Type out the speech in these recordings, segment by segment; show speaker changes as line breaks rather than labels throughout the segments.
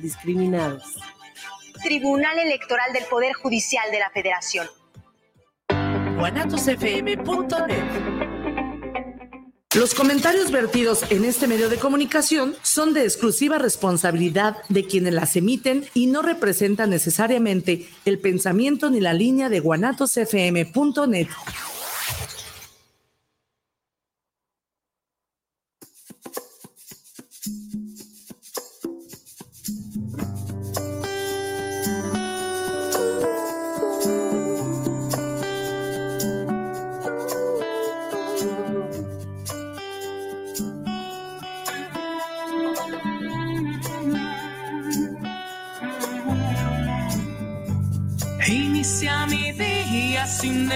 discriminados.
Tribunal Electoral del Poder Judicial de la Federación.
Los comentarios vertidos en este medio de comunicación son de exclusiva responsabilidad de quienes las emiten y no representan necesariamente el pensamiento ni la línea de guanatosfm.net.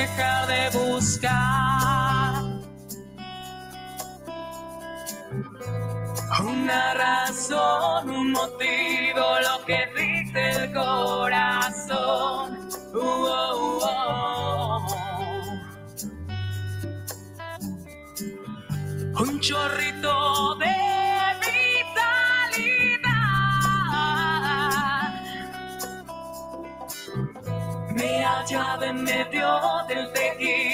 dejar
de buscar una razón, un motivo, lo que dice el corazón. Uh, oh, uh, oh. Un chorrito me dio del pedir.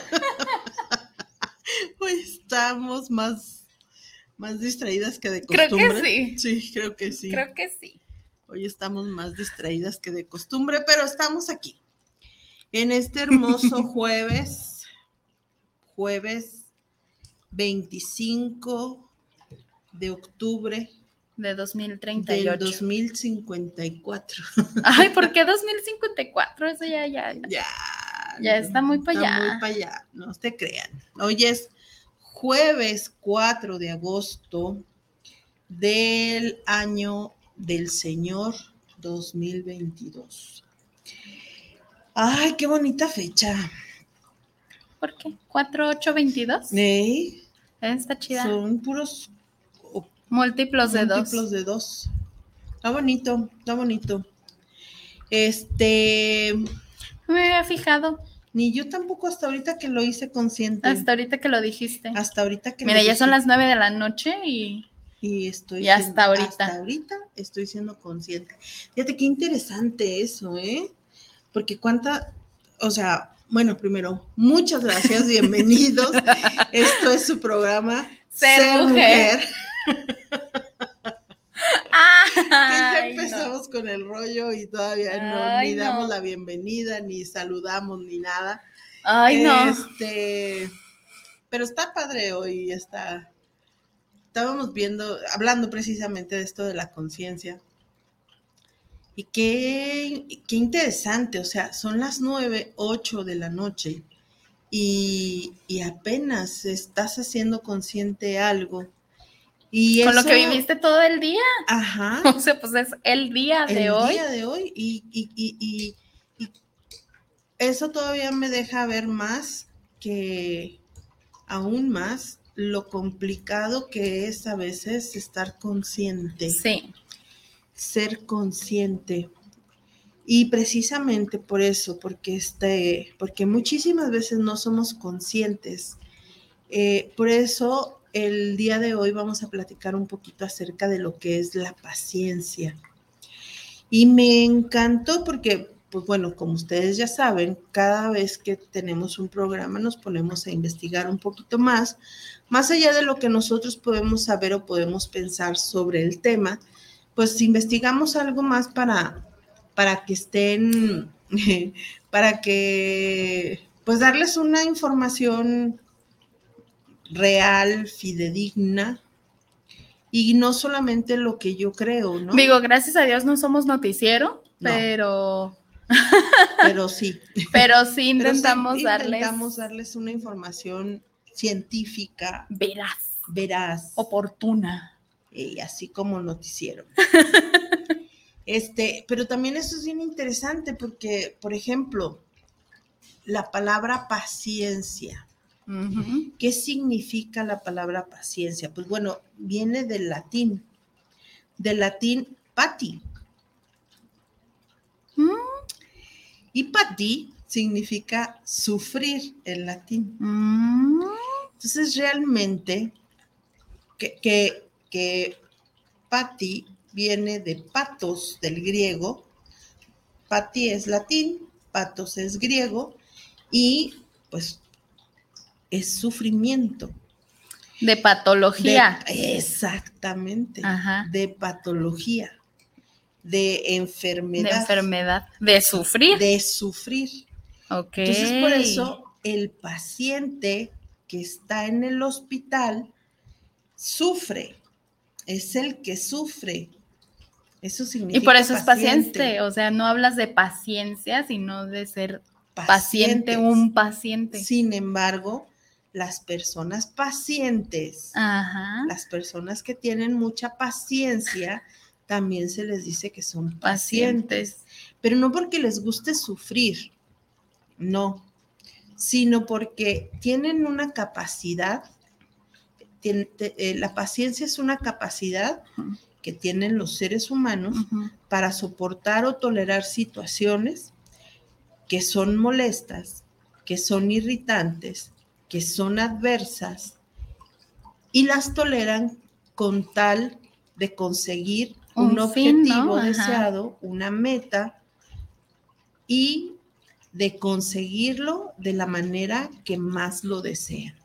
distraídas que de costumbre.
Creo que sí.
Sí, creo que sí.
Creo que sí.
Hoy estamos más distraídas que de costumbre, pero estamos aquí. En este hermoso jueves, jueves 25 de octubre.
De 2038. Del
2054.
Ay, ¿por qué 2054? Eso ya, ya. Ya. Ya, está muy para allá.
Muy para allá, no te crean. Hoy es jueves 4 de agosto del año del Señor 2022. Ay, qué bonita fecha.
¿Por qué? ¿4822?
Sí.
Está chida.
Son puros
múltiplos de dos.
Múltiplos de dos. Está bonito, está bonito. Este.
Me había fijado.
Ni yo tampoco hasta ahorita que lo hice consciente.
Hasta ahorita que lo dijiste.
Hasta ahorita que
Mira, ya son las nueve de la noche y.
Y estoy.
Y hasta ahorita.
Hasta ahorita estoy siendo consciente. Fíjate qué interesante eso, ¿eh? Porque cuánta. O sea, bueno, primero, muchas gracias, bienvenidos. Esto es su programa.
Ser, mujer.
ya empezamos con el rollo y todavía no ni damos la bienvenida, ni saludamos, ni nada.
Ay, no.
Este, pero está padre hoy, está. Estábamos viendo, hablando precisamente de esto de la conciencia. Y qué, qué interesante, o sea, son las nueve, ocho de la noche y, y apenas estás haciendo consciente algo
con lo que viviste todo el día.
Ajá.
O sea, pues es el día de hoy.
El día de hoy. Y, y, eso todavía me deja ver más que aún más lo complicado que es a veces estar consciente.
Sí.
Ser consciente. Y precisamente por eso, porque, este, porque muchísimas veces no somos conscientes. Eh, por eso el día de hoy vamos a platicar un poquito acerca de lo que es la paciencia. Y me encantó porque, pues bueno, como ustedes ya saben, cada vez que tenemos un programa nos ponemos a investigar un poquito más, más allá de lo que nosotros podemos saber o podemos pensar sobre el tema, pues investigamos algo más para, para que estén para que, pues darles una información real, fidedigna, y no solamente lo que yo creo, ¿no?
Digo, gracias a Dios no somos noticiero, pero...
pero sí.
Pero sí intentamos
Intentamos darles una información científica.
Veraz.
Veraz.
Oportuna.
Y así como noticiero. este, pero también eso es bien interesante porque, por ejemplo, la palabra paciencia. ¿Qué significa la palabra paciencia? Pues bueno, viene del latín, del latín pati. Mm. Y pati significa sufrir en latín. Mm. Entonces, realmente, que, que, que pati viene de patos del griego. Pati es latín, patos es griego y pues es sufrimiento.
De patología.
exactamente. De patología. De enfermedad.
De enfermedad. De sufrir.
De sufrir.
Ok.
Entonces, por eso el paciente que está en el hospital sufre. Es el que sufre. Eso significa.
Y por eso es paciente. O sea, no hablas de paciencia, sino de ser paciente, un paciente.
Sin embargo, las personas pacientes, las personas que tienen mucha paciencia, también se les dice que son pacientes, pero no porque les guste sufrir, no, sino porque tienen una capacidad, eh, la paciencia es una capacidad que tienen los seres humanos para soportar o tolerar situaciones que son molestas, que son irritantes, que son adversas y las toleran con tal de conseguir un, objetivo deseado, una meta y de conseguirlo de la manera que más lo desean.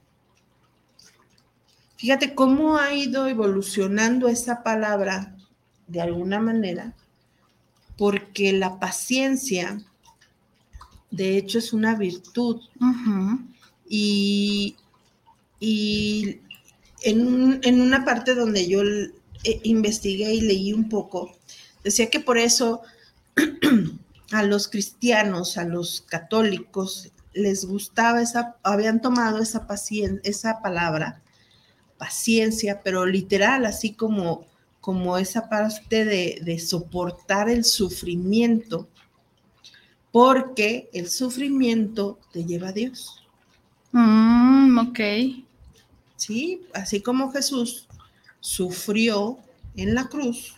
Fíjate cómo ha ido evolucionando esa palabra de alguna manera, porque la paciencia, de hecho, es una virtud. Y, en, una parte donde yo eh, investigué y leí un poco, decía que por eso a los cristianos, a los católicos, les gustaba esa, habían tomado esa, esa palabra, paciencia, pero literal, así como, como esa parte de, de soportar el sufrimiento, porque el sufrimiento te lleva a Dios.
Mm, ok.
Sí, así como Jesús sufrió en la cruz,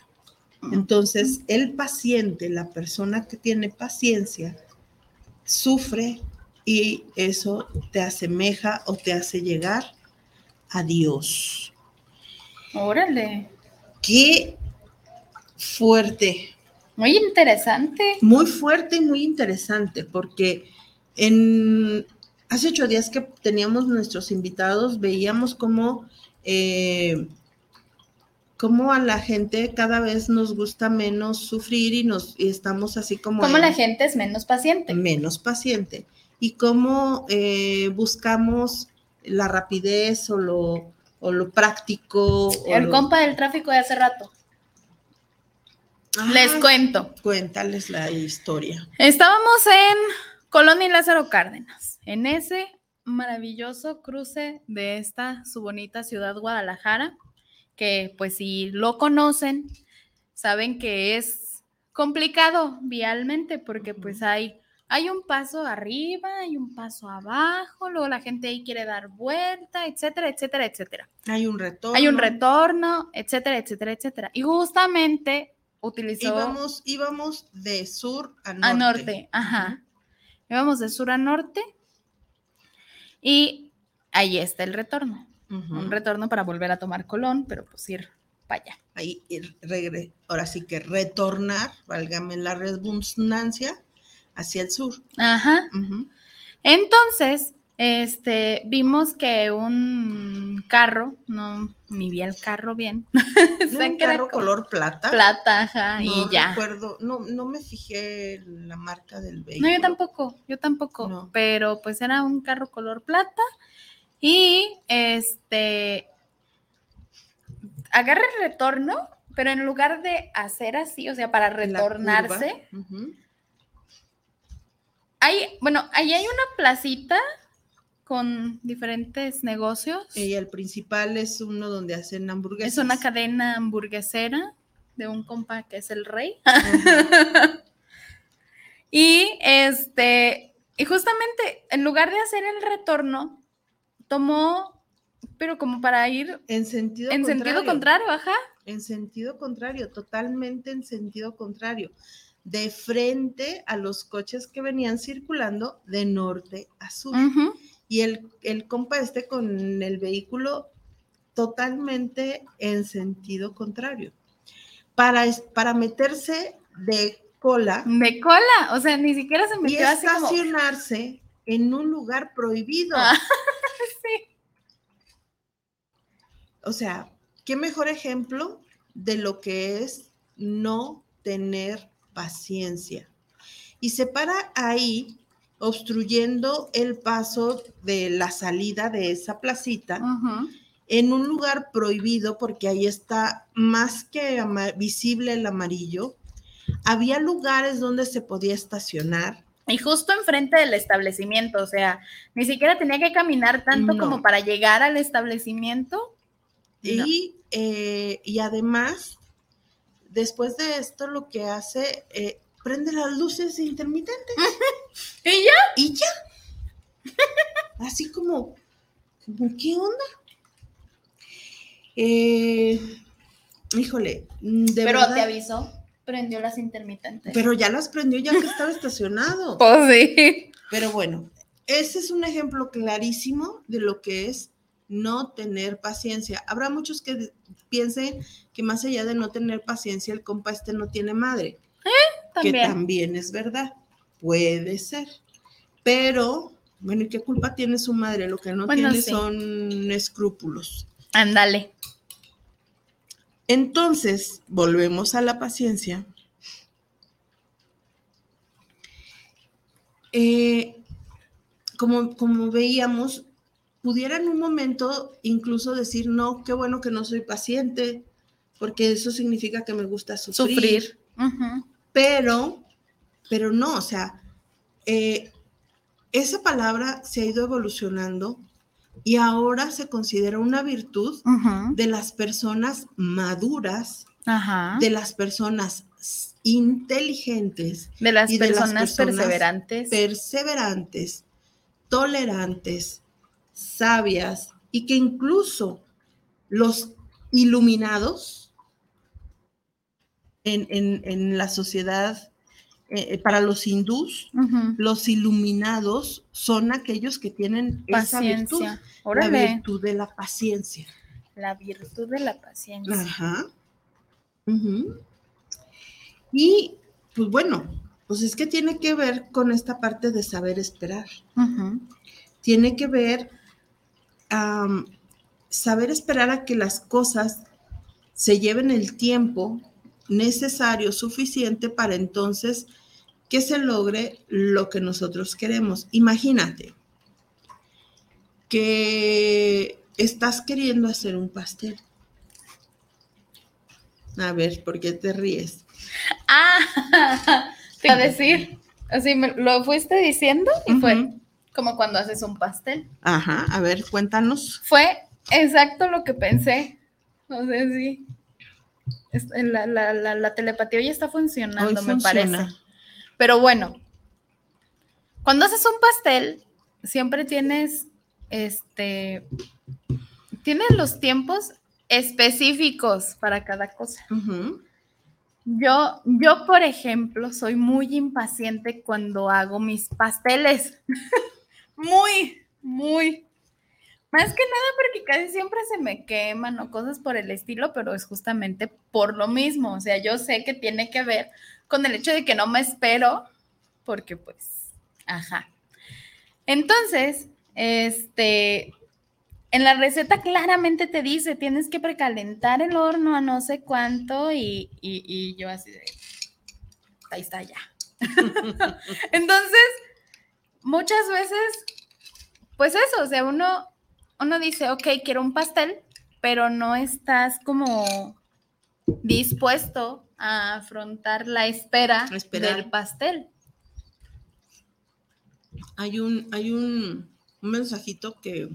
entonces el paciente, la persona que tiene paciencia, sufre y eso te asemeja o te hace llegar a Dios.
Órale.
Qué fuerte.
Muy interesante.
Muy fuerte y muy interesante, porque en hace ocho días que teníamos nuestros invitados, veíamos cómo, eh, cómo a la gente cada vez nos gusta menos sufrir y, nos, estamos así como...
Cómo la gente es menos paciente.
Menos paciente. Y cómo eh, buscamos la rapidez o lo, o lo práctico.
El compa del tráfico de hace rato. Les cuento.
Cuéntales la historia.
Estábamos en Colón y Lázaro Cárdenas, en ese maravilloso cruce de esta su bonita ciudad Guadalajara, que pues si lo conocen, saben que es complicado vialmente porque pues hay, hay un paso arriba, hay un paso abajo, luego la gente ahí quiere dar vuelta, etcétera, etcétera, etcétera.
Hay un retorno.
Hay un retorno, etcétera, etcétera, etcétera. Y justamente utilizó...
Íbamos, íbamos de sur a norte.
A norte, ajá. Íbamos de sur a norte y ahí está el retorno. Un retorno para volver a tomar Colón, pero pues ir para allá.
Ahí, regre ahora sí que retornar, válgame la redundancia, hacia el sur.
Ajá. Entonces, este, vimos que un carro, no, ni vi el carro bien.
¿No un carro color plata.
Plata, ajá, y ya.
Recuerdo, no, no me fijé la marca del vehículo.
No, yo tampoco, yo tampoco, pero pues era un carro color plata y este, agarra el retorno, pero en lugar de hacer así, o sea, para retornarse, hay, bueno, ahí hay una placita con diferentes negocios.
Y el principal es uno donde hacen hamburguesas.
Es una cadena hamburguesera de un compa que es el rey. y este, y justamente en lugar de hacer el retorno, tomó, pero como para ir
en sentido
en
contrario.
sentido contrario, ajá.
En sentido contrario, totalmente en sentido contrario de frente a los coches que venían circulando de norte a sur y el, el compa este con el vehículo totalmente en sentido contrario. Para, para meterse de cola.
De cola, o sea, ni siquiera se metió
y estacionarse en un lugar prohibido. Ah, sí. O sea, qué mejor ejemplo de lo que es no tener paciencia. Y se para ahí obstruyendo el paso de la salida de esa placita en un lugar prohibido porque ahí está más que visible el amarillo. Había lugares donde se podía estacionar.
Y justo enfrente del establecimiento, o sea, ni siquiera tenía que caminar tanto como para llegar al establecimiento.
Y, eh, y además, después de esto, lo que hace, eh, prende las luces intermitentes.
¿Y ya?
Y ya. Así como, ¿qué onda? Eh, híjole,
de Pero te avisó, prendió las intermitentes.
Pero ya las prendió ya que estaba estacionado.
Pues sí.
Pero bueno, ese es un ejemplo clarísimo de lo que es no tener paciencia. Habrá muchos que piensen que más allá de no tener paciencia, el compa este no tiene madre.
¿Eh?
Que también es verdad. Puede ser. Pero, bueno, ¿y qué culpa tiene su madre? Lo que no tiene son escrúpulos.
Ándale.
Entonces, volvemos a la paciencia. Eh, como, como veíamos, pudiera en un momento incluso decir, no, qué bueno que no soy paciente, porque eso significa que me gusta sufrir. Sufrir. Pero pero no, o sea, eh, esa palabra se ha ido evolucionando y ahora se considera una virtud de las personas maduras, de las personas inteligentes,
de las, personas, perseverantes,
perseverantes, tolerantes, sabias y que incluso los iluminados en, en la sociedad eh, eh, para los hindús, los iluminados son aquellos que tienen esa virtud, la virtud de la paciencia.
La virtud de la paciencia.
Ajá. Y pues bueno, pues es que tiene que ver con esta parte de saber esperar. Tiene que ver saber esperar a que las cosas se lleven el tiempo necesario, suficiente para entonces que se logre lo que nosotros queremos. Imagínate que estás queriendo hacer un pastel. A ver, ¿por qué te ríes?
Ah, te iba a decir, así me lo fuiste diciendo y fue como cuando haces un pastel.
Ajá, a ver, cuéntanos.
Fue exacto lo que pensé. No sé si la, la, telepatía hoy está funcionando, me parece. Pero bueno, cuando haces un pastel, siempre tienes, este, tienes los tiempos específicos para cada cosa. Yo, yo, por ejemplo, soy muy impaciente cuando hago mis pasteles. muy, muy. Más que nada porque casi siempre se me queman o cosas por el estilo, pero es justamente por lo mismo. O sea, yo sé que tiene que ver con el hecho de que no me espero, porque pues, ajá. Entonces, Este, en la receta claramente te dice, tienes que precalentar el horno a no sé cuánto y, y, y yo así de, ahí está ya. Entonces, muchas veces, pues eso, o sea, uno, uno dice, ok, quiero un pastel, pero no estás como dispuesto a afrontar la espera
Esperar.
del pastel.
Hay un, hay un, un mensajito que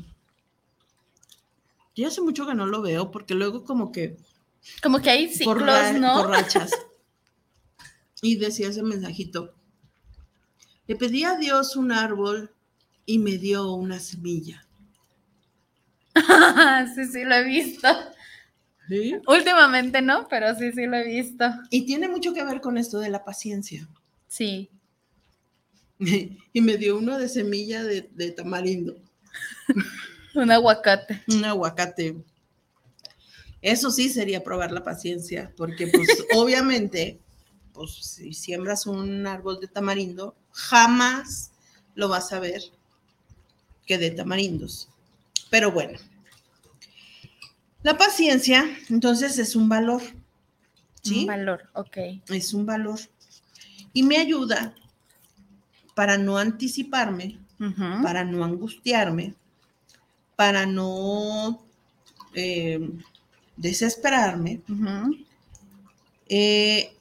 ya hace mucho que no lo veo porque luego como que
Como que hay ciclos,
por,
¿no?
por rachas. Y decía ese mensajito. Le pedí a Dios un árbol y me dio una semilla.
sí, sí, lo he visto.
¿Sí?
Últimamente no, pero sí, sí lo he visto.
Y tiene mucho que ver con esto de la paciencia.
Sí.
y me dio uno de semilla de, de tamarindo,
Un aguacate.
un aguacate. Eso sí sería probar la paciencia, porque pues obviamente, pues si siembras un árbol de tamarindo, jamás lo vas a ver que de tamarindos. Pero bueno, la paciencia entonces es un valor, ¿sí?
Un valor, ok.
es un valor. Y me ayuda para no anticiparme, para no angustiarme, para no eh, desesperarme, eh,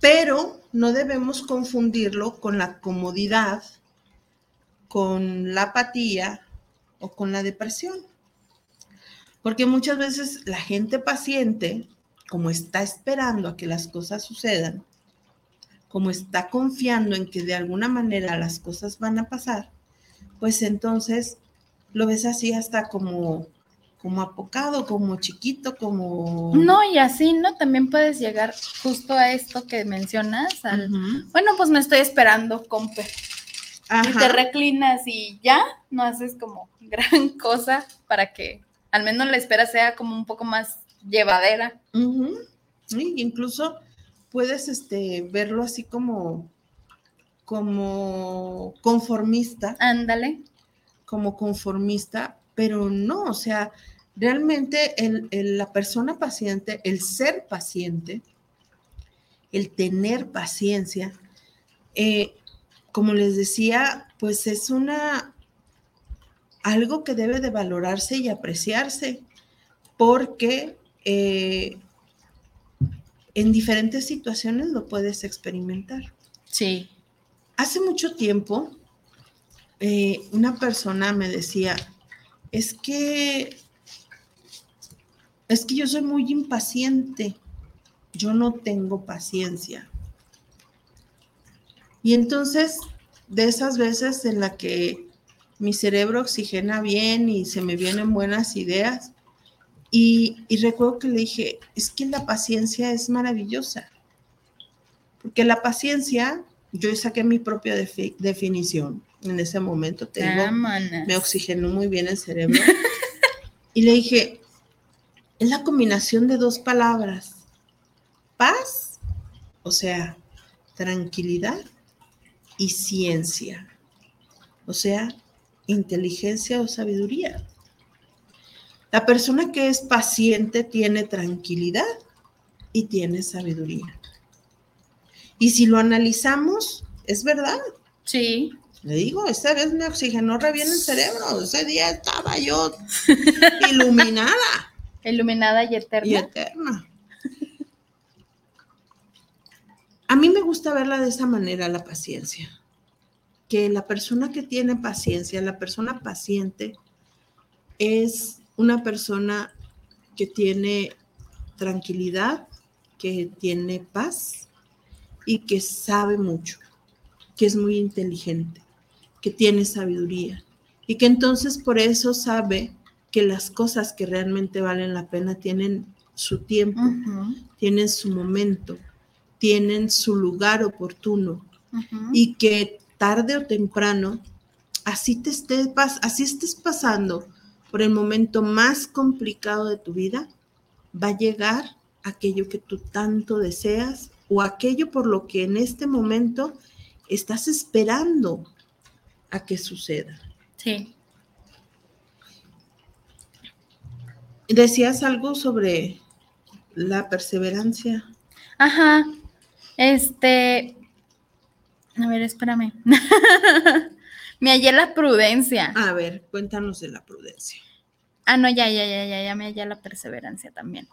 pero no debemos confundirlo con la comodidad, con la apatía o con la depresión. Porque muchas veces la gente paciente, como está esperando a que las cosas sucedan, como está confiando en que de alguna manera las cosas van a pasar, pues entonces lo ves así hasta como, como apocado, como chiquito, como...
No, y así, ¿no? También puedes llegar justo a esto que mencionas, al, bueno, pues me estoy esperando, Y te reclinas y ya no haces como gran cosa para que al menos la espera sea como un poco más llevadera.
Ujú. Sí, incluso puedes este, verlo así como, como conformista,
Ándale.
como conformista, pero no, o sea, realmente el- el- la persona paciente, el ser paciente, el tener paciencia, eh, como les decía, pues es una algo que debe de valorarse y apreciarse, porque eh, en diferentes situaciones lo puedes experimentar.
Sí.
Hace mucho tiempo, eh, una persona me decía, es que, es que yo soy muy impaciente, yo no tengo paciencia. Y entonces, de esas veces en la que mi cerebro oxigena bien y se me vienen buenas ideas, y, y recuerdo que le dije, es que la paciencia es maravillosa, porque la paciencia, yo saqué mi propia defi- definición en ese momento, te digo, me oxigenó muy bien el cerebro. y le dije, es la combinación de dos palabras, paz, o sea, tranquilidad y ciencia, o sea, inteligencia o sabiduría. La persona que es paciente tiene tranquilidad y tiene sabiduría. Y si lo analizamos, es verdad.
Sí.
Le digo, esta vez me oxigenó re bien el cerebro. Ese día estaba yo iluminada
Iluminada y eterna.
y eterna. A mí me gusta verla de esa manera, la paciencia. Que la persona que tiene paciencia, la persona paciente, es una persona que tiene tranquilidad, que tiene paz y que sabe mucho, que es muy inteligente, que tiene sabiduría y que entonces por eso sabe que las cosas que realmente valen la pena tienen su tiempo, tienen su momento, tienen su lugar oportuno y que tarde o temprano, así te estés, así estés pasando por el momento más complicado de tu vida, va a llegar aquello que tú tanto deseas o aquello por lo que en este momento estás esperando a que suceda.
Sí.
Decías algo sobre la perseverancia.
Ajá, este. A ver, espérame. me hallé la prudencia.
A ver, cuéntanos de la prudencia.
Ah, no, ya, ya, ya, ya, ya me hallé la perseverancia también.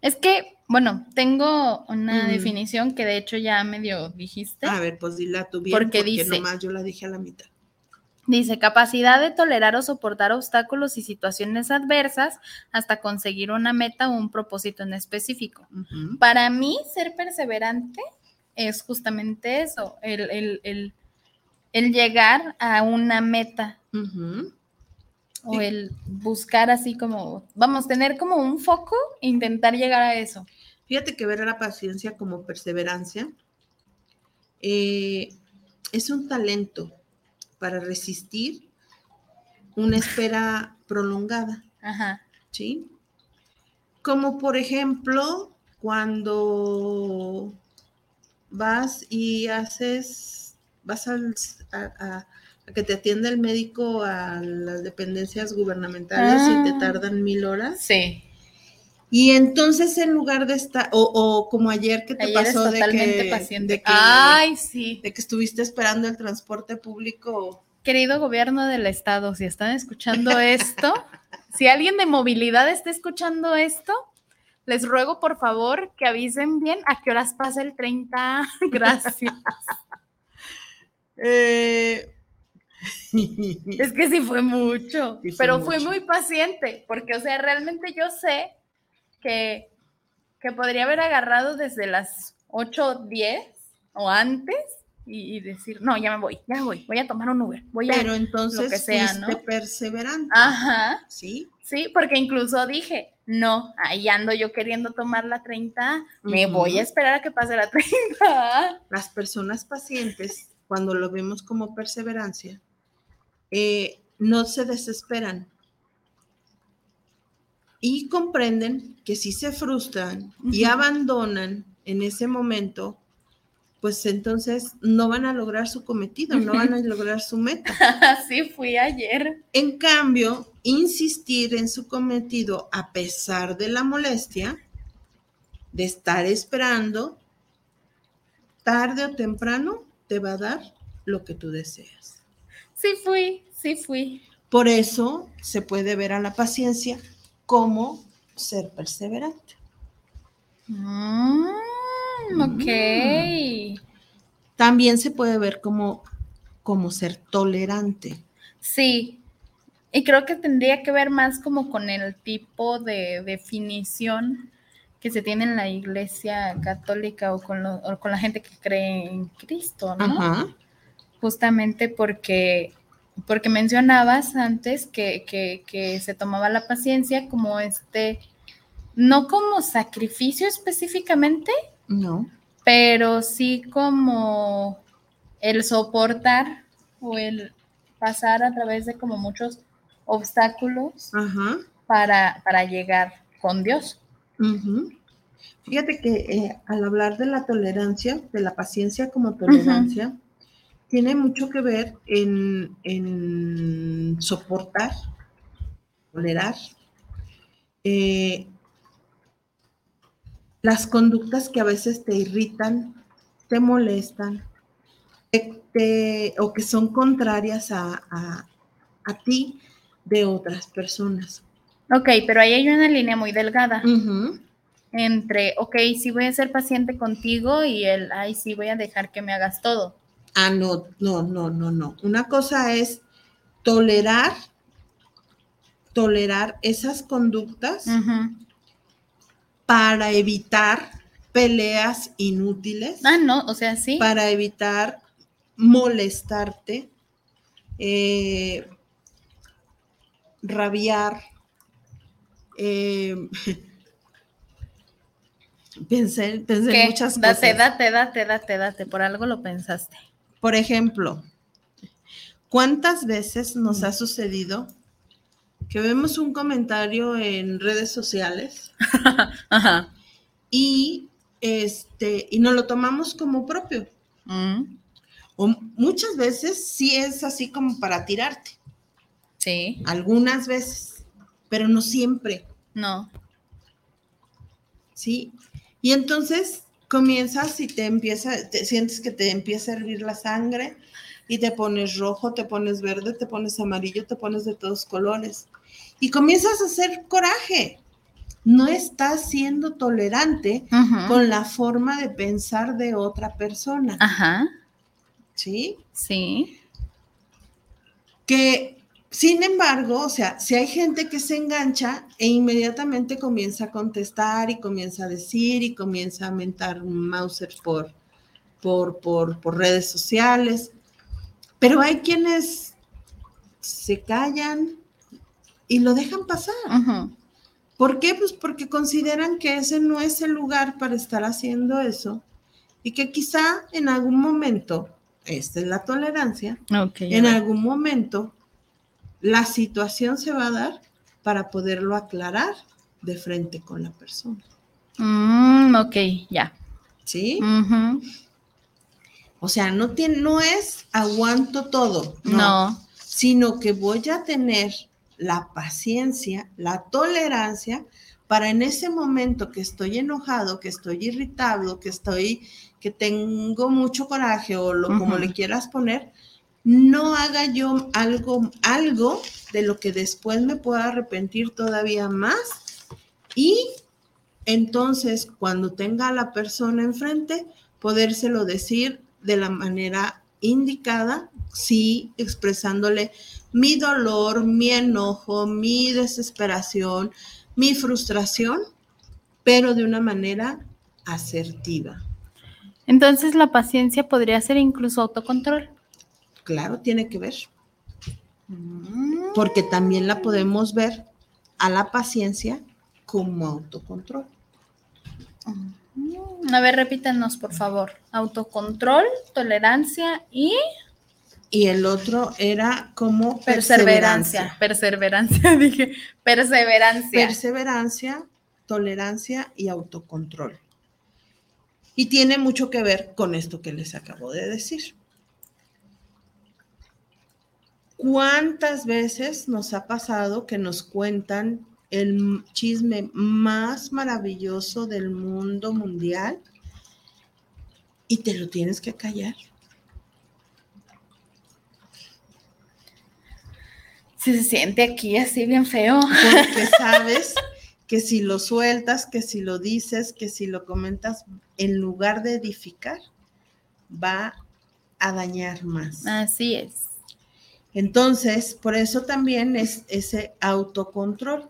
Es que, bueno, tengo una
Mm.
definición que de hecho ya medio dijiste.
A ver, pues dila tú bien,
Porque
porque,
dice-
nomás yo la dije a la mitad.
Dice, capacidad de tolerar o soportar obstáculos y situaciones adversas hasta conseguir una meta o un propósito en específico. Para mí, ser perseverante es justamente eso, el, el- el- el llegar a una meta o
Sí.
el buscar así como, vamos, tener como un foco e intentar llegar a eso.
Fíjate que ver a la paciencia como perseverancia eh, es un talento para resistir una espera prolongada,
Ajá.
¿sí? Como por ejemplo, cuando vas y haces, vas al- a, a- a que te atienda el médico a las dependencias gubernamentales y
Ah.
te tardan mil horas.
Sí.
Y entonces en lugar de estar, o, o como ayer que te
Ayer
pasó de que, de que,
Ay, sí.
de que estuviste esperando el transporte público.
Querido gobierno del estado, si están escuchando esto, si alguien de movilidad está escuchando esto, les ruego por favor que avisen bien a qué horas pasa el 30. Gracias.
Eh,
Es que sí fue mucho,
Sí
pero fue
mucho.
muy paciente, porque, o sea, realmente yo sé que, que podría haber agarrado desde las 8 10 o antes y, y decir, no, ya me voy, ya me voy, voy a tomar un Uber, voy a...
Pero entonces
que sea, ¿no?
perseverante,
Ajá,
¿sí?
sí, porque incluso dije, no, ahí ando yo queriendo tomar la 30, me
Ujú.
voy a esperar a que pase la 30.
Las personas pacientes, cuando lo vemos como perseverancia, eh, no se desesperan y comprenden que si se frustran y abandonan en ese momento, pues entonces no van a lograr su cometido, no van a lograr su meta.
Así fui ayer.
En cambio, insistir en su cometido a pesar de la molestia, de estar esperando, tarde o temprano te va a dar lo que tú deseas.
Sí fui, sí fui.
Por eso se puede ver a la paciencia como ser perseverante.
Mm, ok.
También se puede ver como, como ser tolerante.
Sí. Y creo que tendría que ver más como con el tipo de definición que se tiene en la iglesia católica o con, lo- o con la gente que cree en Cristo, ¿no?
Ajá.
Justamente porque, porque mencionabas antes que, que, que se tomaba la paciencia como este, no como sacrificio específicamente,
No.
pero sí como el soportar o el pasar a través de como muchos obstáculos
Ajá.
para, para llegar con Dios.
Fíjate que eh, al hablar de la tolerancia, de la paciencia como tolerancia, tiene mucho que ver en, en soportar, tolerar eh, las conductas que a veces te irritan, te molestan, te- te- o que son contrarias a, a- a ti de otras personas.
Ok, pero ahí hay una línea muy delgada entre, ok, sí voy a ser paciente contigo y el, ay, sí voy a dejar que me hagas todo.
Ah, no, no, no, no, no. Una cosa es tolerar, tolerar esas conductas para evitar peleas inútiles,
Ah, no, o sea, sí.
para evitar molestarte, eh, rabiar. eh, pensé, pensé en muchas
date,
cosas.
date, date, date, date, por algo lo pensaste.
Por ejemplo, ¿cuántas veces
Mm.
nos ha sucedido que vemos un comentario en redes sociales
Ajá.
y este y nos lo tomamos como propio?
Mm,
O muchas veces sí es así como para tirarte,
sí.
algunas veces. pero no siempre,
No.
¿sí? Y entonces comienzas y te empieza, te sientes que te empieza a hervir la sangre y te pones rojo, te pones verde, te pones amarillo, te pones de todos colores. Y comienzas a hacer coraje. No estás siendo tolerante con la forma de pensar de otra persona,
Ajá.
¿sí?
Sí.
Que, sin embargo, o sea, si hay gente que se engancha e inmediatamente comienza a contestar y comienza a decir y comienza a mentar Mauser por, por, por, por redes sociales, pero hay quienes se callan y lo dejan pasar.
Ujú.
¿Por qué? Pues porque consideran que ese no es el lugar para estar haciendo eso y que quizá en algún momento, esta es la tolerancia,
Ok.
en algún momento la situación se va a dar para poderlo aclarar de frente con la persona.
Mm, ok, ya.
¿Sí? O sea, no, tiene, no es aguanto todo, no,
No.
sino que voy a tener la paciencia, la tolerancia para en ese momento que estoy enojado, que estoy irritado, que estoy, que tengo mucho coraje o lo como le quieras poner, no haga yo algo, algo de lo que después me pueda arrepentir todavía más y entonces cuando tenga a la persona enfrente, podérselo decir de la manera indicada, sí, expresándole mi dolor, mi enojo, mi desesperación, mi frustración, pero de una manera asertiva.
Entonces la paciencia podría ser incluso autocontrol.
Claro, tiene que ver,
Mm.
porque también la podemos ver a la paciencia como autocontrol.
Mm, A ver, repítanos, por favor. Autocontrol, tolerancia y
Y el otro era como
perseverancia. Perseverancia, dije. Perseverancia.
perseverancia, tolerancia y autocontrol. Y tiene mucho que ver con esto que les acabo de decir. ¿Cuántas veces nos ha pasado que nos cuentan el chisme más maravilloso del mundo mundial y te lo tienes que callar?
Se siente aquí así bien feo.
Porque sabes que si lo sueltas, que si lo dices, que si lo comentas, en lugar de edificar, va a dañar más.
Así es.
Entonces, por eso también es ese autocontrol.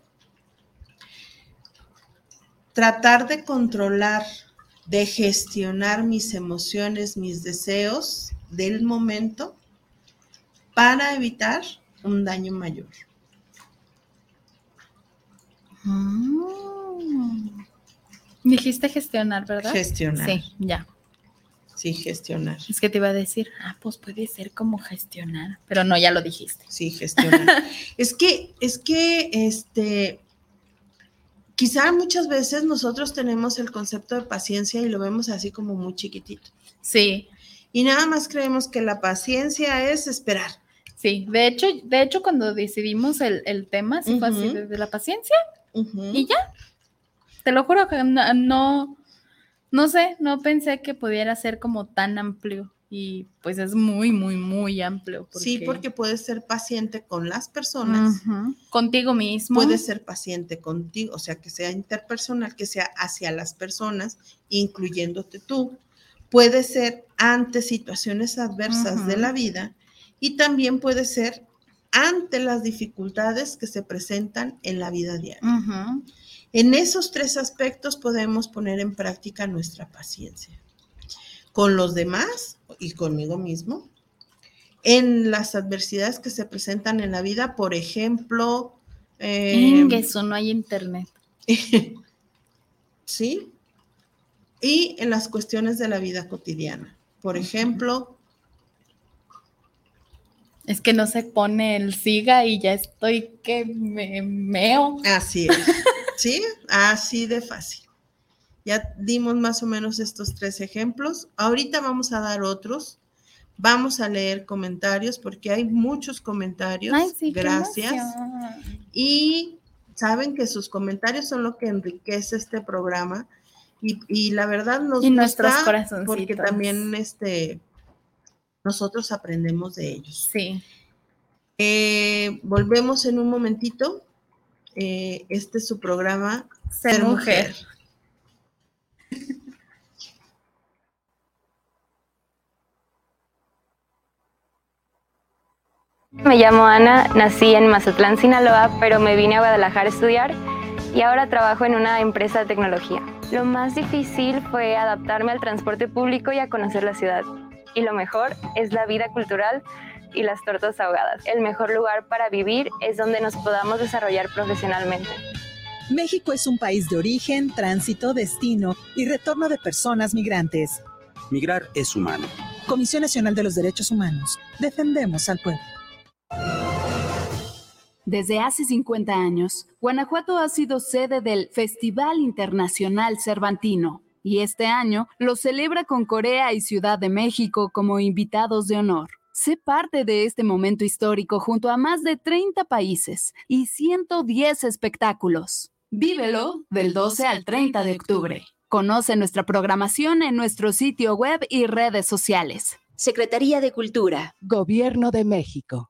Tratar de controlar, de gestionar mis emociones, mis deseos del momento para evitar un daño mayor.
Mm. Dijiste gestionar, ¿verdad?
Gestionar.
Sí, ya.
Sí, gestionar.
Es que te iba a decir, ah, pues puede ser como gestionar, pero no, ya lo dijiste.
Sí, gestionar. es que, es que, este, quizá muchas veces nosotros tenemos el concepto de paciencia y lo vemos así como muy chiquitito.
Sí,
Y nada más creemos que la paciencia es esperar.
sí. De hecho, de hecho, cuando decidimos el, el tema, sí fue así desde la paciencia y ya. Te lo juro que no, no, no sé, no pensé que pudiera ser como tan amplio. Y pues es muy, muy, muy amplio.
Sí, porque puedes ser paciente con las personas.
Contigo mismo.
puedes ser paciente contigo, o sea, que sea interpersonal, que sea hacia las personas, incluyéndote tú. Puede ser ante situaciones adversas de la vida y también puede ser ante las dificultades que se presentan en la vida diaria. En esos tres aspectos podemos poner en práctica nuestra paciencia. Con los demás y conmigo mismo. En las adversidades que se presentan en la vida, por ejemplo, eh,
Ingueso, no hay internet.
¿sí? Y en las cuestiones de la vida cotidiana. Por ejemplo,
Es que no se pone el siga y ya estoy que me meo.
así es, ¿sí? Así de fácil. Ya dimos más o menos estos tres ejemplos. Ahorita vamos a dar otros. Vamos a leer comentarios porque hay muchos comentarios.
Ay, sí, qué
Gracias. Y saben que sus comentarios son lo que enriquece este programa y, y la verdad nos
Y nuestros
gusta
corazoncitos.
porque también este nosotros aprendemos de ellos.
Sí.
Eh, volvemos en un momentito. Eh, este es su programa
Ser, mujer.
Me llamo Ana, nací en Mazatlán, Sinaloa, pero me vine a Guadalajara a estudiar y ahora trabajo en una empresa de tecnología. Lo más difícil fue adaptarme al transporte público y a conocer la ciudad. Y lo mejor es la vida cultural y las tortas ahogadas. El mejor lugar para vivir es donde nos podamos desarrollar profesionalmente.
México es un país de origen, tránsito, destino y retorno de personas migrantes.
Migrar es humano.
Comisión Nacional de los Derechos Humanos. Defendemos al pueblo.
Desde hace 50 años, Guanajuato ha sido sede del Festival Internacional Cervantino y este año lo celebra con Corea y Ciudad de México como invitados de honor. Sé parte de este momento histórico junto a más de 30 países y 110 espectáculos. Vívelo del 12 al 30 de octubre. Conoce nuestra programación en nuestro sitio web y redes sociales.
Secretaría de Cultura.
Gobierno de México.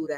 duda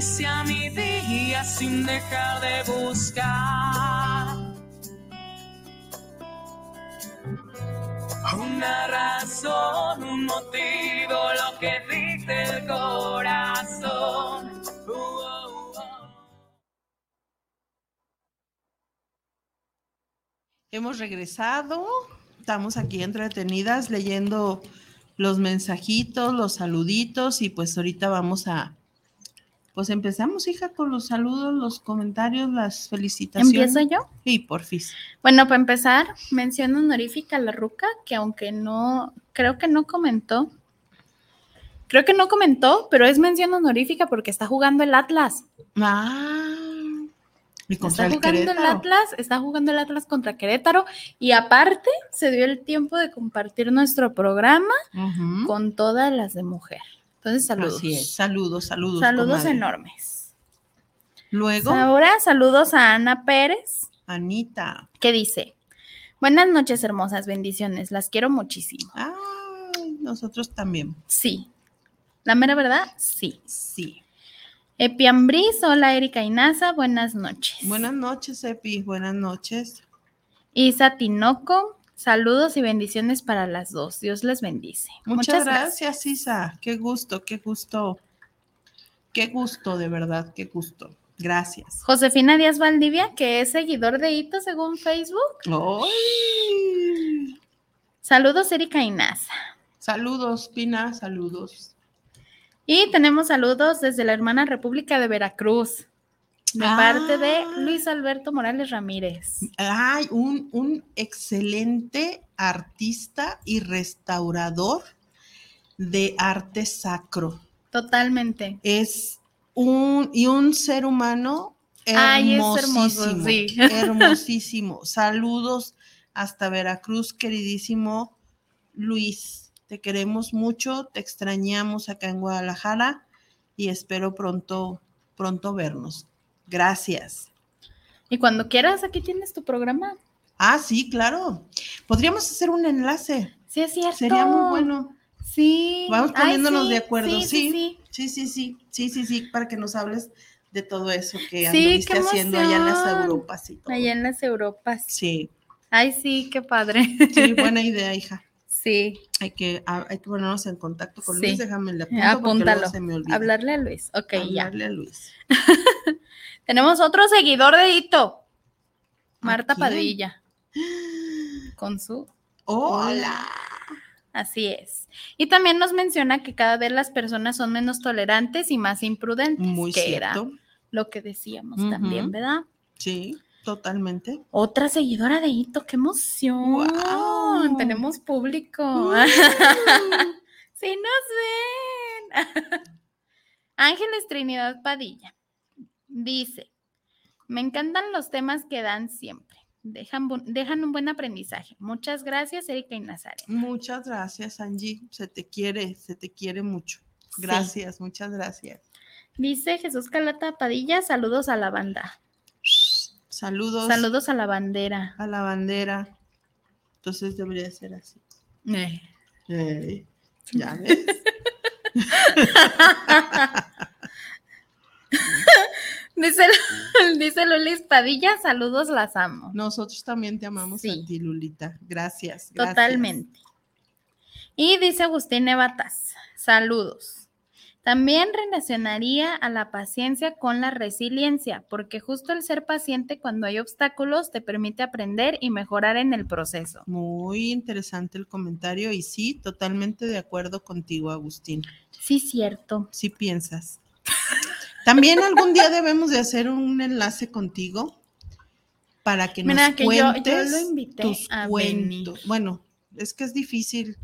Inicia mi día sin dejar de buscar una razón, un motivo, lo que dice el corazón. Uh, uh, uh.
Hemos regresado, estamos aquí entretenidas leyendo los mensajitos, los saluditos y pues ahorita vamos a, pues empezamos hija con los saludos, los comentarios, las felicitaciones.
¿Empiezo yo?
Sí, porfis.
Bueno, para empezar, mención honorífica a la Ruca, que aunque no, creo que no comentó, creo que no comentó, pero es mención honorífica porque está jugando el Atlas.
Ah, y
está
el
jugando el. Atlas, está jugando el Atlas contra Querétaro y aparte se dio el tiempo de compartir nuestro programa con todas las de mujer. Entonces, saludos.
Así es, saludos, saludos.
Saludos
comadre.
enormes.
Luego,
Ahora, saludos a Ana Pérez,
Anita.
que dice, buenas noches, hermosas bendiciones, las quiero muchísimo.
Ay, nosotros también.
Sí. La mera verdad, sí.
Sí.
Epiambris, hola Erika Inaza, buenas noches.
Buenas noches, Epi. Buenas noches.
Isa Tinoco, saludos y bendiciones para las dos. Dios les bendice.
Muchas, gracias, Isa. Qué gusto, qué gusto. Qué gusto, de verdad, qué gusto. Gracias.
Josefina Díaz Valdivia, que es seguidor de Hito según Facebook.
¡Ay!
Saludos, Erika Inaza.
Saludos, Pina, saludos.
Y tenemos saludos desde la hermana República de Veracruz, de
Ah.
parte de Luis Alberto Morales Ramírez.
Ay, un, un excelente artista y restaurador de arte sacro.
Totalmente.
Es un, y un ser humano
Ay, es hermoso,
hermosísimo.
sí.
Hermosísimo. Saludos hasta Veracruz, queridísimo Luis. Te queremos mucho, te extrañamos acá en Guadalajara y espero pronto, pronto vernos. Gracias.
Y cuando quieras, aquí tienes tu programa.
Ah, sí, claro. Podríamos hacer un enlace.
Sí, es cierto.
Sería muy bueno.
Sí.
Vamos
Ay,
poniéndonos
sí,
de acuerdo,
sí,
sí.
sí,
Sí, sí, sí, sí, sí, sí, para que nos hables de todo eso que anduviste haciendo allá en las. Europas y todo.
Allá en las Europas.
Sí,
Ay, sí, qué padre.
sí, buena idea, hija.
Sí,
Hay que, hay que ponernos en contacto con
Sí.
Luis, déjame le apunto porque luego
apúntalo.
se me olvida.
Hablarle a Luis. Ok, ya.
Hablarle a Luis.
Tenemos otro seguidor de Hito. Marta
quién?
Padilla. Con su.
Hola.
Así es. Y también nos menciona que cada vez las personas son menos tolerantes y más imprudentes.
Muy
que
cierto.
era lo que decíamos también, ¿verdad?
Sí, totalmente.
Otra seguidora de Hito, qué emoción.
Guau.
Tenemos público.
Uh.
sí nos ven. Ángeles Trinidad Padilla dice, me encantan los temas que dan siempre. Dejan, dejan un buen aprendizaje. Muchas gracias, Erika y Nazaret.
Muchas gracias, Angie. Se te quiere, se te quiere mucho. Gracias, muchas gracias.
Dice Jesús Calata Padilla, saludos a la banda.
Saludos
Saludos a la bandera.
a la bandera. Entonces debería ser así.
Eh.
Ya ves.
Dice, dice Lulis Padilla, saludos, las amo.
Nosotros también te amamos
Sí.
a ti, Lulita. Gracias. gracias.
Totalmente. Y dice Agustín Nevatas, saludos. También relacionaría a la paciencia con la resiliencia, porque justo el ser paciente cuando hay obstáculos te permite aprender y mejorar en el proceso.
Muy interesante el comentario y sí, totalmente de acuerdo contigo, Agustín.
Sí, cierto.
Sí piensas. También algún día debemos de hacer un enlace contigo para que
Mira,
nos
que yo- yo lo
cuentes tus cuentos. Bueno, es que es difícil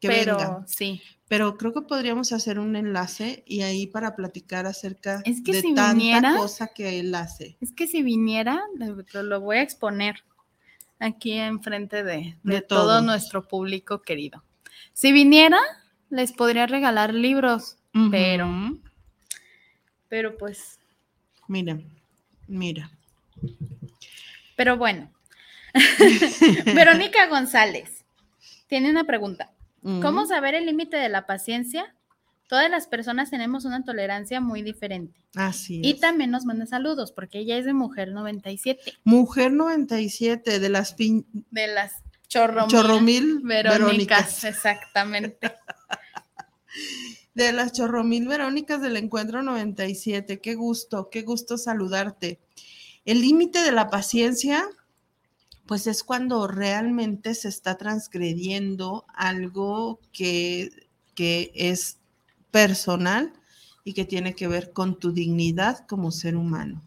que
Pero
venga,
sí,
pero creo que podríamos hacer un enlace y ahí para platicar acerca
Es que
de
si
tanta
viniera-
cosa que él hace.
es que si viniera, lo, lo- voy a exponer aquí enfrente de, de
De
todo nuestro público querido. Si viniera, les podría regalar libros, pero pues,
Mira, mira.
pero bueno. Verónica González tiene una pregunta. ¿Cómo saber el límite de la paciencia? Todas las personas tenemos una tolerancia muy diferente.
Así
Y
es.
también nos manda saludos, porque ella es de Mujer 97,
Mujer 97 de las pin-
de las chorromil,
Chorromil
Verónicas,
Verónicas.
exactamente.
De las chorromil Verónicas del Encuentro 97. Qué gusto, qué gusto saludarte. El límite de la paciencia, pues es cuando realmente se está transgrediendo algo que, que es personal y que tiene que ver con tu dignidad como ser humano.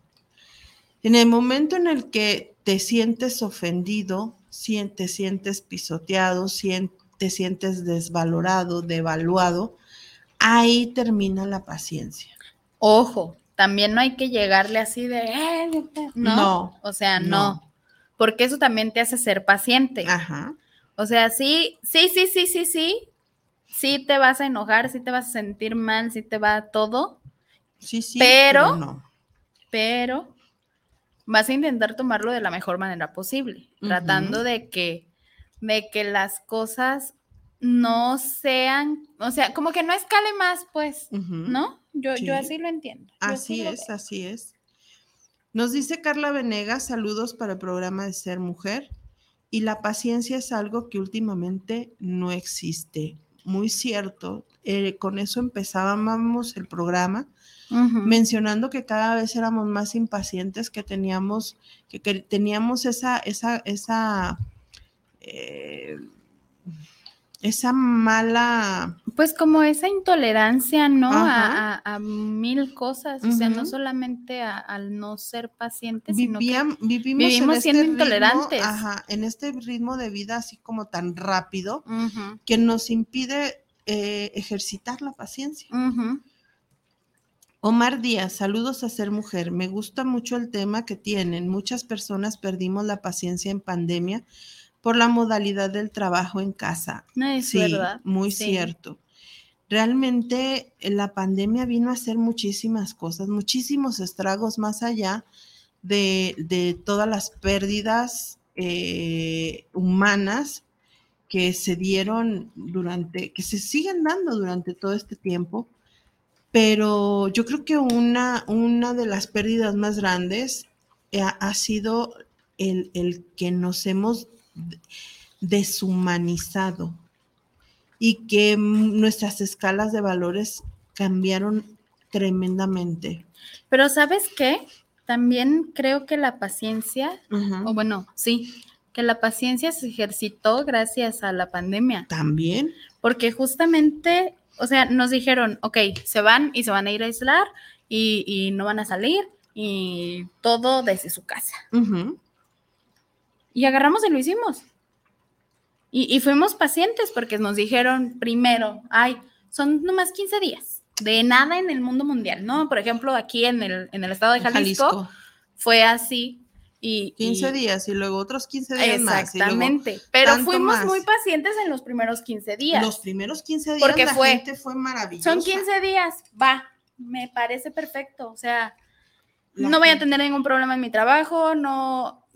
En el momento en el que te sientes ofendido, te sientes pisoteado, te sientes desvalorado, devaluado, ahí termina la paciencia.
Ojo, también no hay que llegarle así de, "Eh, vete", no,
No,
o sea, no.
no.
porque eso también te hace ser paciente.
Ajá.
O sea, sí, sí, sí, sí, sí, sí, sí te vas a enojar, sí te vas a sentir mal, sí te va todo,
Sí, sí.
Pero-
no.
pero vas a intentar tomarlo de la mejor manera posible, tratando de que, de que las cosas no sean, o sea, como que no escale más, pues. ¿no? Yo,
Sí.
yo así lo entiendo. yo
Así
lo
es, así es. Nos dice Carla Venegas, saludos para el programa de Ser Mujer. Y la paciencia es algo que últimamente no existe. Muy cierto. Eh, con eso empezábamos el programa mencionando que cada vez éramos más impacientes, que teníamos, que, que teníamos esa, esa, esa, eh, esa mala,
Pues como esa intolerancia, ¿no? A,
Ajá.
a- a mil cosas, o sea, no solamente a- al no ser paciente, sino que
vivimos, en
vivimos
este
siendo
ritmo,
intolerantes.
ajá, en este ritmo de vida así como tan rápido que nos impide eh, ejercitar la paciencia. Omar Díaz, saludos a ser mujer. Me gusta mucho el tema que tienen. Muchas personas perdimos la paciencia en pandemia por la modalidad del trabajo en casa.
Es
sí,
verdad.
muy
Sí.
cierto. Realmente eh, la pandemia vino a hacer muchísimas cosas, muchísimos estragos más allá de, de todas las pérdidas eh, humanas que se dieron durante, que se siguen dando durante todo este tiempo. Pero yo creo que una, una de las pérdidas más grandes eh, ha, ha sido el, el que nos hemos deshumanizado y que nuestras escalas de valores cambiaron tremendamente.
Pero ¿sabes qué? También creo que la paciencia, o bueno, sí, que la paciencia se ejercitó gracias a la pandemia.
También.
Porque justamente, o sea, nos dijeron, ok, se van y se van a ir a aislar y, y no van a salir y todo desde su casa. Y agarramos y lo hicimos. Y, y fuimos pacientes porque nos dijeron primero, ay, son nomás 15 días, de nada en el mundo mundial, ¿no? Por ejemplo, aquí en el, en el estado de Jalisco,
Jalisco.
fue así. Y,
15
y-
días y luego otros 15 días más. y luego
Exactamente. Pero fuimos
más.
muy pacientes en los primeros 15 días.
Los primeros 15 días
Porque
la
fue-
gente fue maravillosa.
Son 15 días, va, me parece perfecto. O sea,
La
no voy a tener ningún problema en mi trabajo, no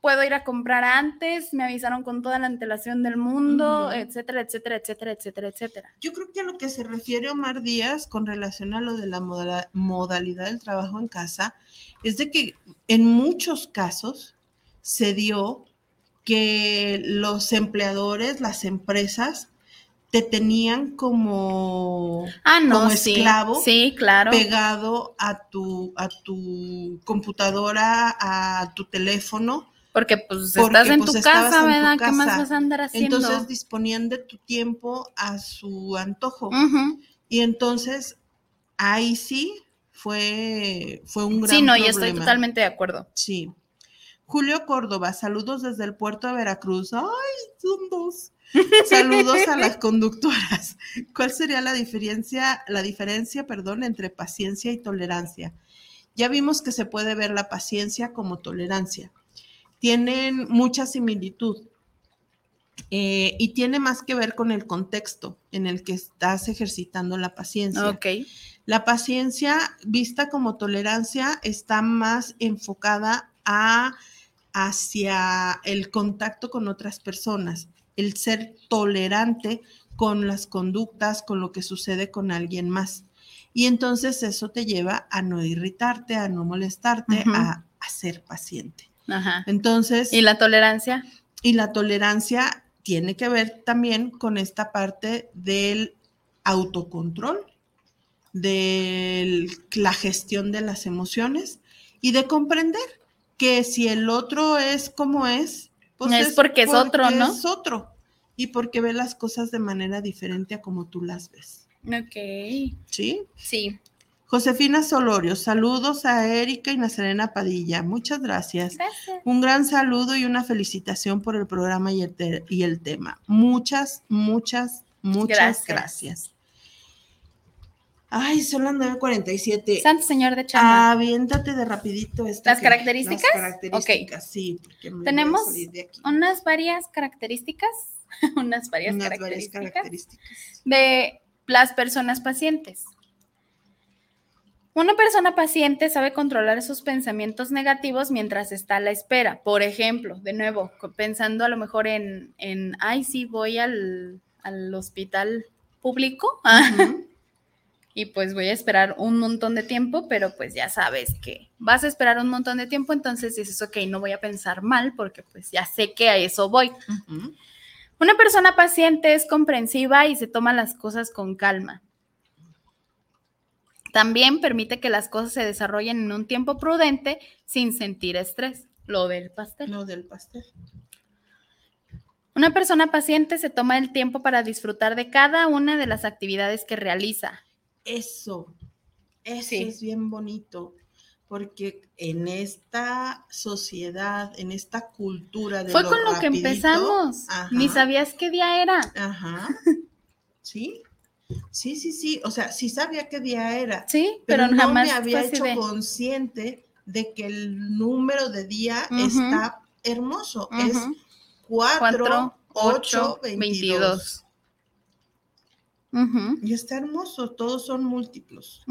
puedo ir a comprar antes, me avisaron con toda la antelación del mundo, etcétera, etcétera, etcétera, etcétera, etcétera.
Yo creo que a lo que se refiere Omar Díaz con relación a lo de la moda- modalidad del trabajo en casa es de que en muchos casos se dio que los empleadores, las empresas, te tenían como,
Ah, no,
como
sí,
esclavo
sí, claro.
pegado a tu, a tu computadora, a tu teléfono.
Porque pues
porque,
estás en
pues,
tu
estabas
casa,
en tu
¿verdad? ¿Qué más vas a andar haciendo?
Entonces disponían de tu tiempo a su antojo. Y entonces ahí sí fue, fue un gran
Sí, no, y estoy totalmente de acuerdo.
Sí. Julio Córdoba, saludos desde el puerto de Veracruz. ¡Ay, son dos! Saludos a las conductoras. ¿Cuál sería la diferencia, la diferencia, perdón, entre paciencia y tolerancia? Ya vimos que se puede ver la paciencia como tolerancia. Tienen mucha similitud eh, y tiene más que ver con el contexto en el que estás ejercitando la paciencia. La paciencia, vista como tolerancia, está más enfocada a hacia el contacto con otras personas, el ser tolerante con las conductas, con lo que sucede con alguien más. Y entonces eso te lleva a no irritarte, a no molestarte, a, a ser paciente.
Ajá.
Entonces,
¿Y la tolerancia?
y la tolerancia tiene que ver también con esta parte del autocontrol, de la gestión de las emociones y de comprender que si el otro es como es, pues
Es porque es otro, ¿no?
Es otro. Y porque ve las cosas de manera diferente a como tú las ves.
Ok.
¿Sí?
Sí.
Josefina Solorio, saludos a Erika y Nazarena Padilla. Muchas gracias.
Gracias.
Un gran saludo y una felicitación por el programa y el, te- y el tema. Muchas, muchas, muchas
Gracias.
gracias. Ay, son las 9.47.
Santo Señor de Chama.
Aviéntate de rapidito. esta
¿Las
que-
características?
Las características, sí. porque me voy a
Tenemos
salir de aquí.
unas varias características, unas varias
Unas varias
características
características.
de las personas pacientes. Una persona paciente sabe controlar sus pensamientos negativos mientras está a la espera. Por ejemplo, de nuevo, pensando a lo mejor en, en ay, sí, voy al, al hospital público y pues voy a esperar un montón de tiempo, pero pues ya sabes que vas a esperar un montón de tiempo, entonces dices, ok, no voy a pensar mal porque pues ya sé que a eso voy. Una persona paciente es comprensiva y se toma las cosas con calma. También permite que las cosas se desarrollen en un tiempo prudente sin sentir estrés. Lo del pastel.
Lo del pastel.
Una persona paciente se toma el tiempo para disfrutar de cada una de las actividades que realiza.
Eso, eso
Sí.
es bien bonito, porque en esta sociedad, en esta cultura de
Fue con lo que empezamos.
ajá,
Ni sabías qué día era.
Ajá. Sí, Sí, sí, sí. O sea, sí sabía qué día era.
Sí,
pero,
pero,
no
jamás
me había hecho
de-
consciente de que el número de día está hermoso. Es
Ujú.
4,
Cuatro,
8,
ocho,
22.
22. Ujú,
Y está hermoso, todos son múltiplos.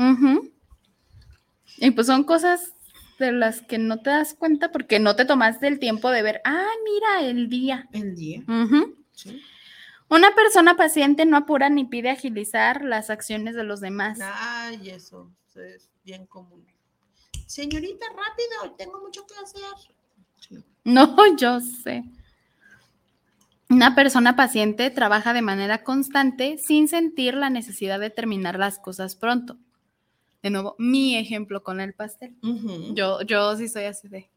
Y pues son cosas de las que no te das cuenta porque no te tomaste el tiempo de ver, ah, mira el día.
El día. Sí.
Una persona paciente no apura ni pide agilizar las acciones de los demás.
Ay, eso es bien común. Señorita, rápido, tengo mucho que hacer. Sí.
No, yo sé. Una persona paciente trabaja de manera constante sin sentir la necesidad de terminar las cosas pronto. De nuevo, mi ejemplo con el pastel. Yo, yo sí soy así de,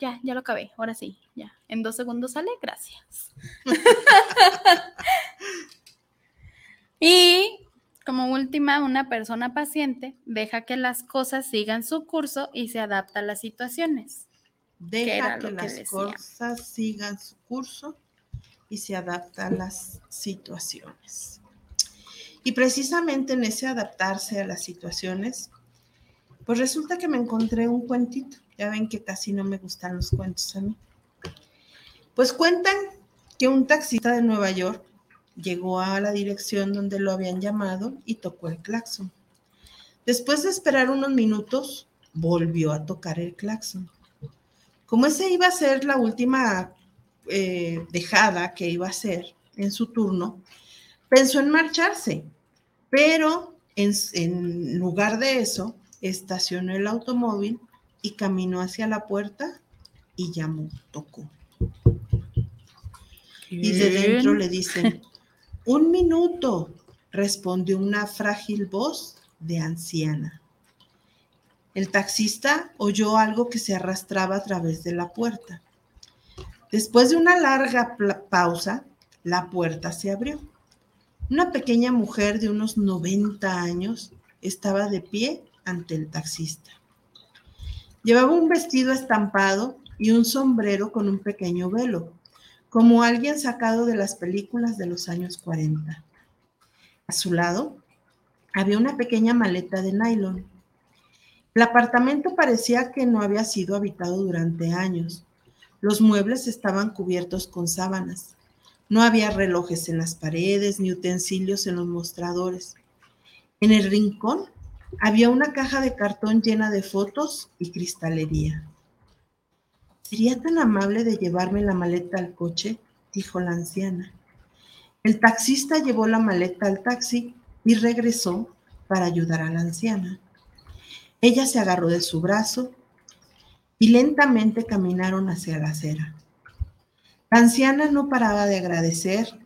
ya, ya lo acabé, ahora sí, ya. En dos segundos sale, gracias. y como última, una persona paciente deja que las cosas sigan su curso y se adapta a las situaciones.
Deja que las
decía.
cosas sigan su curso y se adapta a las situaciones. Y precisamente en ese adaptarse a las situaciones, pues resulta que me encontré un cuentito. Ya ven que casi no me gustan los cuentos a mí. Pues cuentan que un taxista de Nueva York llegó a la dirección donde lo habían llamado y tocó el claxon. Después de esperar unos minutos, volvió a tocar el claxon. Como ese iba a ser la última eh, dejada que iba a hacer en su turno, pensó en marcharse, pero en lugar de eso, estacionó el automóvil y caminó hacia la puerta y llamó, tocó. Y de dentro le dicen, un minuto, respondió una frágil voz de anciana. El taxista oyó algo que se arrastraba a través de la puerta. Después de una larga pausa, la puerta se abrió. Una pequeña mujer de unos 90 años estaba de pie ante el taxista. Llevaba un vestido estampado y un sombrero con un pequeño velo, como alguien sacado de las películas de los años 40. A su lado había una pequeña maleta de nylon. El apartamento parecía que no había sido habitado durante años. Los muebles estaban cubiertos con sábanas. No había relojes en las paredes ni utensilios en los mostradores. En el rincón había una caja de cartón llena de fotos y cristalería. ¿Sería tan amable de llevarme la maleta al coche? dijo la anciana. El taxista llevó la maleta al taxi y regresó para ayudar a la anciana. Ella se agarró de su brazo y lentamente caminaron hacia la acera. La anciana no paraba de agradecer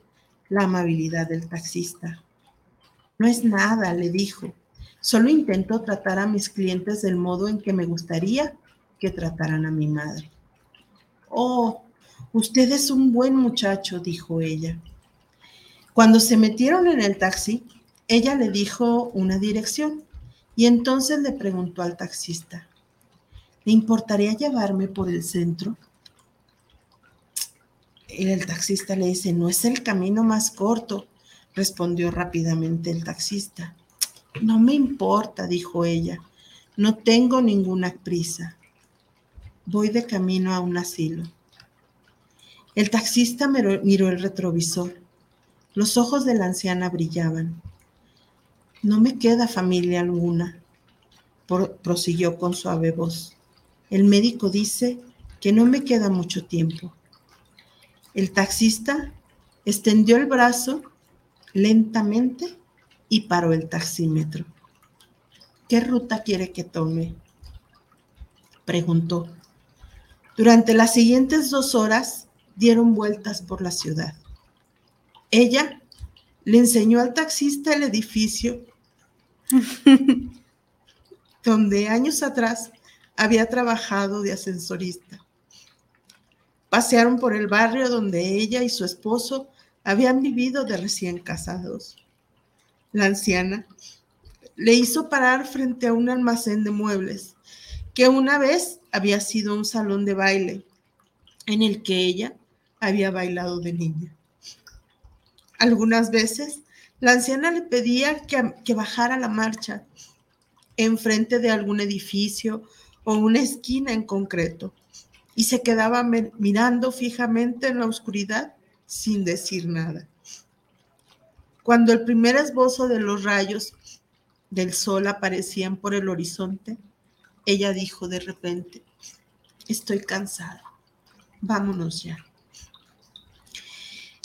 la amabilidad del taxista. No es nada, le dijo. Solo intento tratar a mis clientes del modo en que me gustaría que trataran a mi madre. Oh, usted es un buen muchacho, dijo ella. Cuando se metieron en el taxi, ella le dijo una dirección y entonces le preguntó al taxista, ¿le importaría llevarme por el centro? Y el taxista le dice, no es el camino más corto, respondió rápidamente el taxista. No me importa, dijo ella, no tengo ninguna prisa. Voy de camino a un asilo. El taxista miró, el retrovisor. Los ojos de la anciana brillaban. No me queda familia alguna, Pro- prosiguió con suave voz. El médico dice que no me queda mucho tiempo. El taxista extendió el brazo lentamente y paró el taxímetro. ¿Qué ruta quiere que tome? Preguntó. Durante las siguientes dos horas dieron vueltas por la ciudad. Ella le enseñó al taxista el edificio donde años atrás había trabajado de ascensorista. Pasearon por el barrio donde ella y su esposo habían vivido de recién casados. La anciana le hizo parar frente a un almacén de muebles que una vez había sido un salón de baile en el que ella había bailado de niña. Algunas veces La anciana le pedía que, que bajara la marcha enfrente de algún edificio o una esquina en concreto y se quedaba mirando fijamente en la oscuridad sin decir nada. Cuando el primer esbozo de los rayos del sol aparecían por el horizonte, ella dijo de repente, estoy cansada, vámonos ya.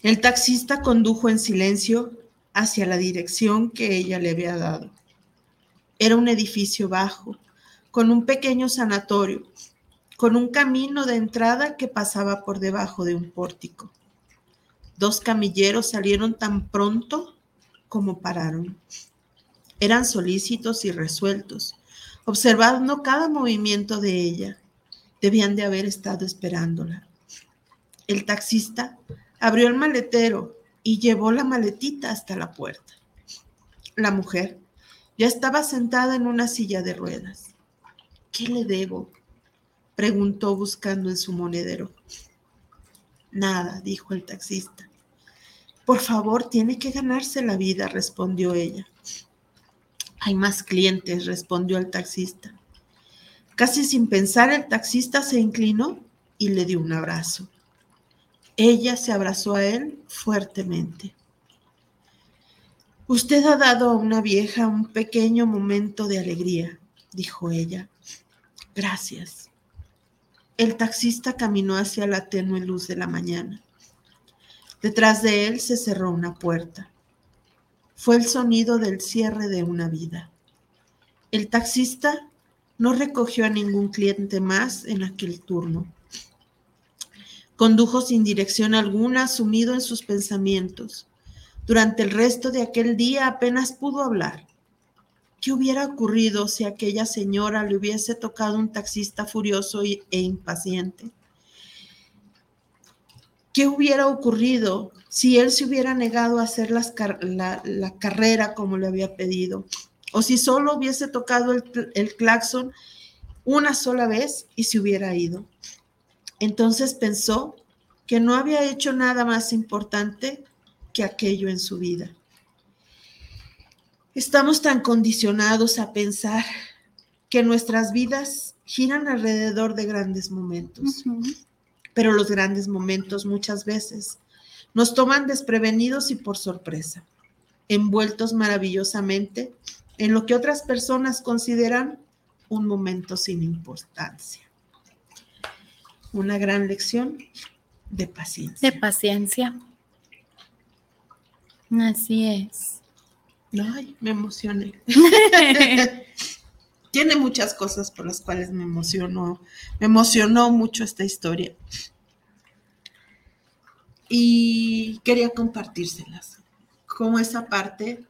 El taxista condujo en silencio hacia la dirección que ella le había dado. Era un edificio bajo, con un pequeño sanatorio, con un camino de entrada que pasaba por debajo de un pórtico. Dos camilleros salieron tan pronto como pararon. Eran solícitos y resueltos, observando cada movimiento de ella. Debían de haber estado esperándola. El taxista abrió el maletero y llevó la maletita hasta la puerta. La mujer ya estaba sentada en una silla de ruedas. ¿Qué le debo? preguntó buscando en su monedero. Nada, dijo el taxista. Por favor, tiene que ganarse la vida, respondió ella. Hay más clientes, respondió el taxista. Casi sin pensar, el taxista se inclinó y le dio un abrazo. Ella se abrazó a él fuertemente. Usted ha dado a una vieja un pequeño momento de alegría, dijo ella. Gracias. El taxista caminó hacia la tenue luz de la mañana. Detrás de él se cerró una puerta. Fue el sonido del cierre de una vida. El taxista no recogió a ningún cliente más en aquel turno. Condujo sin dirección alguna, sumido en sus pensamientos. Durante el resto de aquel día apenas pudo hablar. ¿Qué hubiera ocurrido si aquella señora le hubiese tocado un taxista furioso e impaciente? ¿Qué hubiera ocurrido si él se hubiera negado a hacer la, carrera como le había pedido? O si solo hubiese tocado el, el claxon una sola vez y se hubiera ido. Entonces pensó que no había hecho nada más importante que aquello en su vida. Estamos tan condicionados a pensar que nuestras vidas giran alrededor de grandes momentos, pero los grandes momentos muchas veces nos toman desprevenidos y por sorpresa, envueltos maravillosamente en lo que otras personas consideran un momento sin importancia. Una gran lección de paciencia.
De paciencia. Así es.
Ay, me emocioné. Tiene muchas cosas por las cuales me emocionó. Me emocionó mucho esta historia. Y quería compartírselas. Como esa parte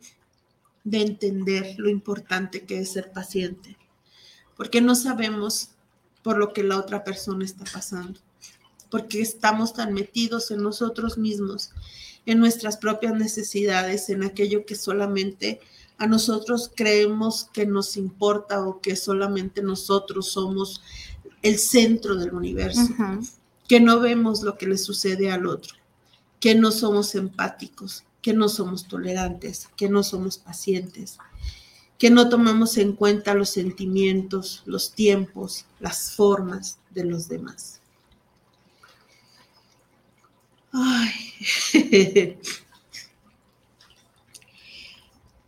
de entender lo importante que es ser paciente. Porque no sabemos por lo que la otra persona está pasando. Porque estamos tan metidos en nosotros mismos en nuestras propias necesidades, en aquello que solamente a nosotros creemos que nos importa o que solamente nosotros somos el centro del universo, que no vemos lo que le sucede al otro, que no somos empáticos, que no somos tolerantes, que no somos pacientes, que no tomamos en cuenta los sentimientos, los tiempos, las formas de los demás. Ay.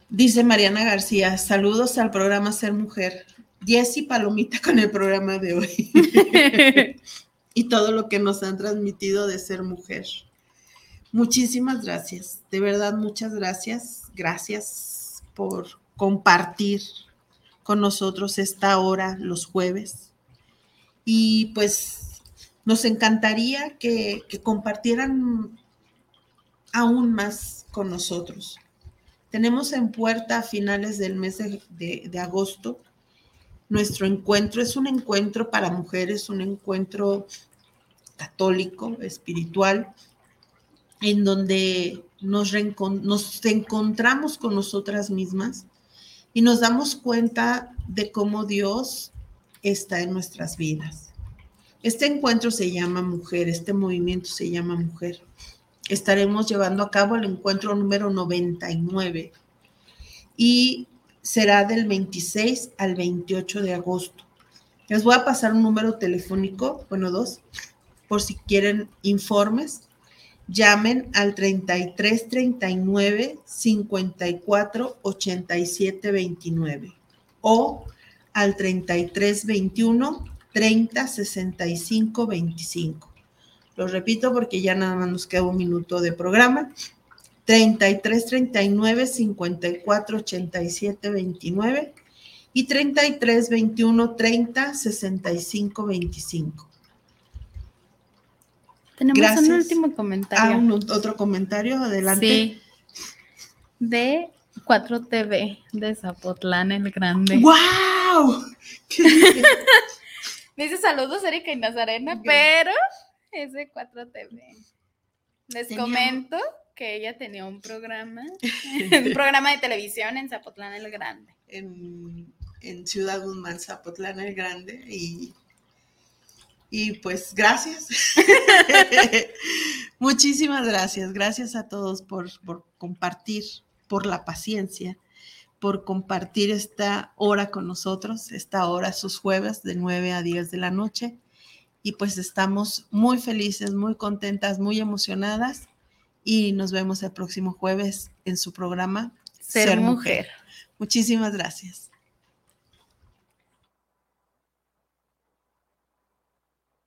Dice Mariana García, saludos al programa Ser Mujer. Jessy Palomita con el programa de hoy. y todo lo que nos han transmitido de ser mujer. Muchísimas gracias, de verdad muchas gracias. Gracias por compartir con nosotros esta hora los jueves. Y pues nos encantaría que, compartieran aún más con nosotros. Tenemos en puerta a finales del mes de, agosto nuestro encuentro. Es un encuentro para mujeres, un encuentro católico, espiritual, en donde nos, nos, encontramos con nosotras mismas y nos damos cuenta de cómo Dios está en nuestras vidas. Este encuentro se llama mujer, este movimiento se llama mujer. estaremos llevando a cabo el encuentro número 99 y será del 26 al 28 de agosto. Les voy a pasar un número telefónico, bueno, dos, por si quieren informes. Llamen al 33 39 54 87 29 o al 33 21 30 65 25. Lo repito porque ya nada más nos queda un minuto de programa. 33 39 54 87 29 y 33 21 30 65 25.
Tenemos
Gracias.
un último comentario.
Ah, un- otro comentario, adelante.
Sí. De 4TV de Zapotlán el Grande.
¡Wow!
Dice saludos Erika y Nazarena, pero es de 4TV. Les
Tenía-
comento que ella tenía un programa, un programa de televisión en Zapotlán el Grande.
en, en Ciudad Guzmán, Zapotlán el Grande. Y, y pues gracias. Muchísimas gracias. Gracias a todos por, por compartir, por la paciencia, por compartir esta hora con nosotros, esta hora sus jueves de 9 a 10 de la noche. Y pues estamos muy felices, muy contentas, muy emocionadas. Y nos vemos el próximo jueves en su programa
Ser, mujer.
Muchísimas gracias.